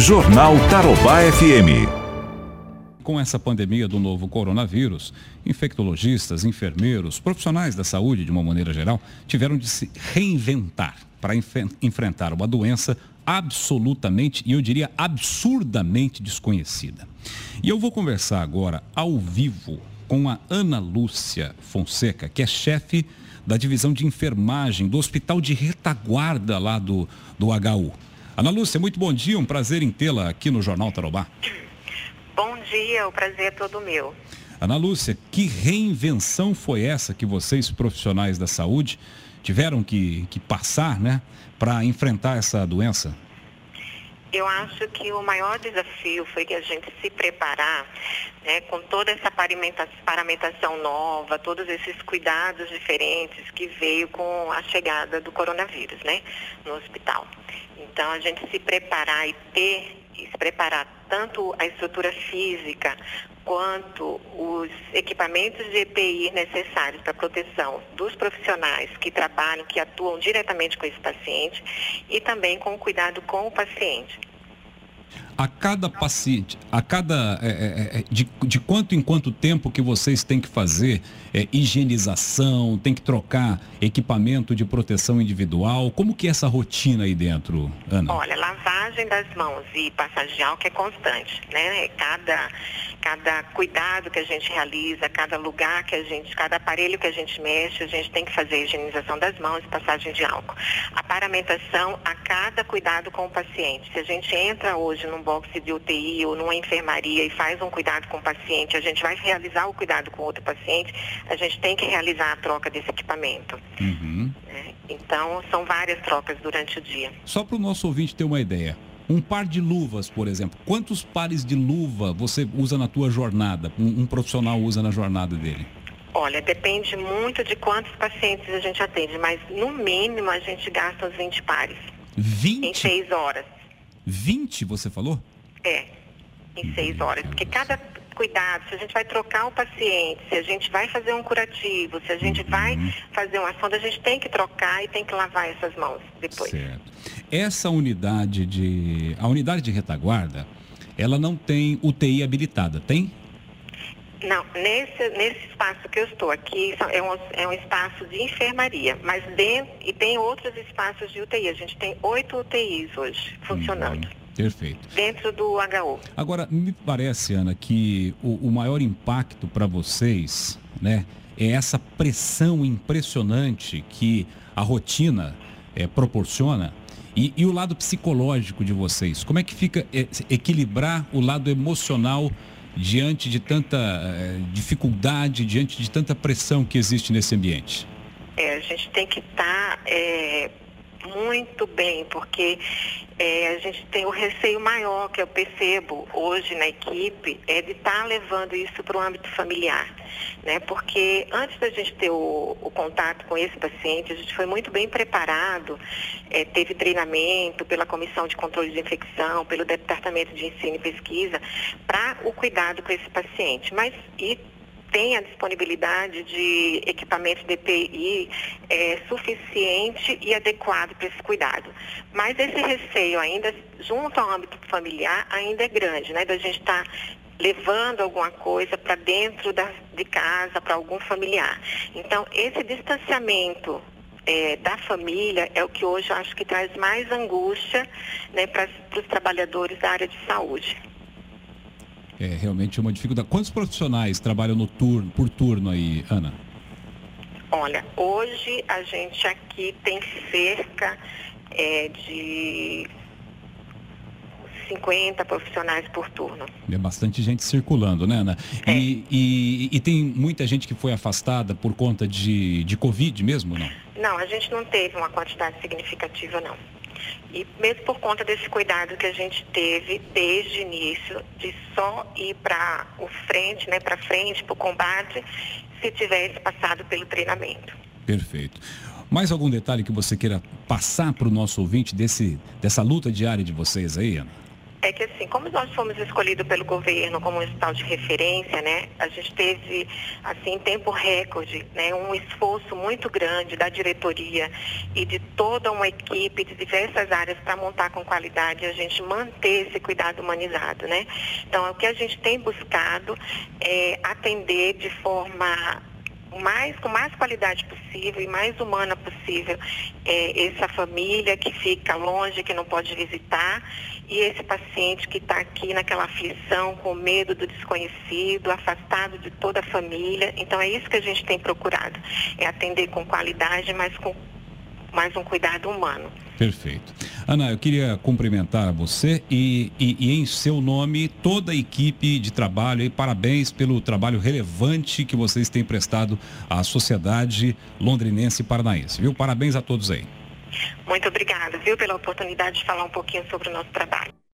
Jornal Tarobá FM. Com essa pandemia do novo coronavírus, infectologistas, enfermeiros, profissionais da saúde, de uma maneira geral, tiveram de se reinventar para enfrentar uma doença absolutamente, e eu diria absurdamente desconhecida. E eu vou conversar agora ao vivo com a Ana Lúcia Fonseca, que é chefe da divisão de enfermagem do Hospital de Retaguarda lá do, do HU. Ana Lúcia, muito bom dia, um prazer em tê-la aqui no Jornal Tarobá. Bom dia, o prazer é todo meu. Ana Lúcia, que reinvenção foi essa que vocês, profissionais da saúde, tiveram que, que passar, né, para enfrentar essa doença? Eu acho que o maior desafio foi que a gente se preparar né, com toda essa paramentação nova, todos esses cuidados diferentes que veio com a chegada do coronavírus né, no hospital. Então, a gente se preparar e ter, e se preparar tanto a estrutura física quanto os equipamentos de EPI necessários para a proteção dos profissionais que trabalham, que atuam diretamente com esse paciente e também com o cuidado com o paciente a cada paciente, a cada é, é, é, de, de quanto em quanto tempo que vocês têm que fazer é, higienização, tem que trocar equipamento de proteção individual? Como que é essa rotina aí dentro, Ana? Olha, lavagem das mãos e passagem de álcool é constante, né? Cada cada cuidado que a gente realiza, cada lugar que a gente, cada aparelho que a gente mexe, a gente tem que fazer a higienização das mãos e passagem de álcool. A paramentação a cada cuidado com o paciente. Se a gente entra hoje num box de UTI ou numa enfermaria e faz um cuidado com o paciente, a gente vai realizar o cuidado com outro paciente, a gente tem que realizar a troca desse equipamento. Uhum. É, então, são várias trocas durante o dia. Só para o nosso ouvinte ter uma ideia, um par de luvas, por exemplo. Quantos pares de luva você usa na tua jornada? Um, um profissional usa na jornada dele? Olha, depende muito de quantos pacientes a gente atende, mas no mínimo a gente gasta uns 20 pares. 20? Em 6 horas. 20, você falou? É, em 6 horas. Porque cada cuidado, se a gente vai trocar o paciente, se a gente vai fazer um curativo, se a gente uhum. vai fazer uma sonda, a gente tem que trocar e tem que lavar essas mãos depois. Certo. Essa unidade de. A unidade de retaguarda, ela não tem UTI habilitada, tem? Não, nesse, nesse espaço que eu estou aqui é um, é um espaço de enfermaria, mas dentro, e tem outros espaços de UTI. A gente tem oito UTIs hoje funcionando. Uhum. Perfeito. Dentro do HU. Agora, me parece, Ana, que o, o maior impacto para vocês, né, é essa pressão impressionante que a rotina é, proporciona e, e, o lado psicológico de vocês. Como é que fica é, equilibrar o lado emocional diante de tanta é, dificuldade, diante de tanta pressão que existe nesse ambiente? É, a gente tem que estar tá, é, muito bem, porque é, a gente tem o receio maior que eu percebo hoje na equipe é de estar tá levando isso para o âmbito familiar, né? Porque antes da gente ter o, o, contato com esse paciente, a gente foi muito bem preparado, é, teve treinamento pela Comissão de Controle de Infecção, pelo Departamento de Ensino e Pesquisa, para o cuidado com esse paciente. Mas e tem a disponibilidade de equipamentos de EPI é, suficiente e adequado para esse cuidado. Mas esse receio ainda, junto ao âmbito familiar, ainda é grande, né? Da gente estar tá levando alguma coisa para dentro da, de casa, para algum familiar. Então, esse distanciamento é, da família é o que hoje eu acho que traz mais angústia né, para os trabalhadores da área de saúde é realmente uma dificuldade. Quantos profissionais trabalham no turno, por turno aí, Ana? Olha, hoje a gente aqui tem cerca é, de 50 profissionais por turno. É bastante gente circulando, né, Ana? É. E, e, e, tem muita gente que foi afastada por conta de, de Covid mesmo, não? Não, a gente não teve uma quantidade significativa, não. E mesmo por conta desse cuidado que a gente teve desde o início, de só ir para o frente, né, para frente, para o combate, se tivesse passado pelo treinamento. Perfeito. Mais algum detalhe que você queira passar para o nosso ouvinte desse, dessa luta diária de vocês aí, Ana? É que assim, como nós fomos escolhidos pelo governo como um hospital de referência, né? A gente teve, assim, em tempo recorde, né? Um esforço muito grande da diretoria e de toda uma equipe de diversas áreas para montar com qualidade e a gente manter esse cuidado humanizado, né? Então, o que a gente tem buscado é atender de forma mais, com mais qualidade possível e mais humana possível é, essa família que fica longe, que não pode visitar, e esse paciente que está aqui naquela aflição, com medo do desconhecido, afastado de toda a família. Então é isso que a gente tem procurado, é atender com qualidade, mas com mais um cuidado humano. Perfeito. Ana, eu queria cumprimentar você e, e, e, em seu nome toda a equipe de trabalho e parabéns pelo trabalho relevante que vocês têm prestado à sociedade londrinense e paranaense, viu? Parabéns a todos aí. Muito obrigada, viu, pela oportunidade de falar um pouquinho sobre o nosso trabalho.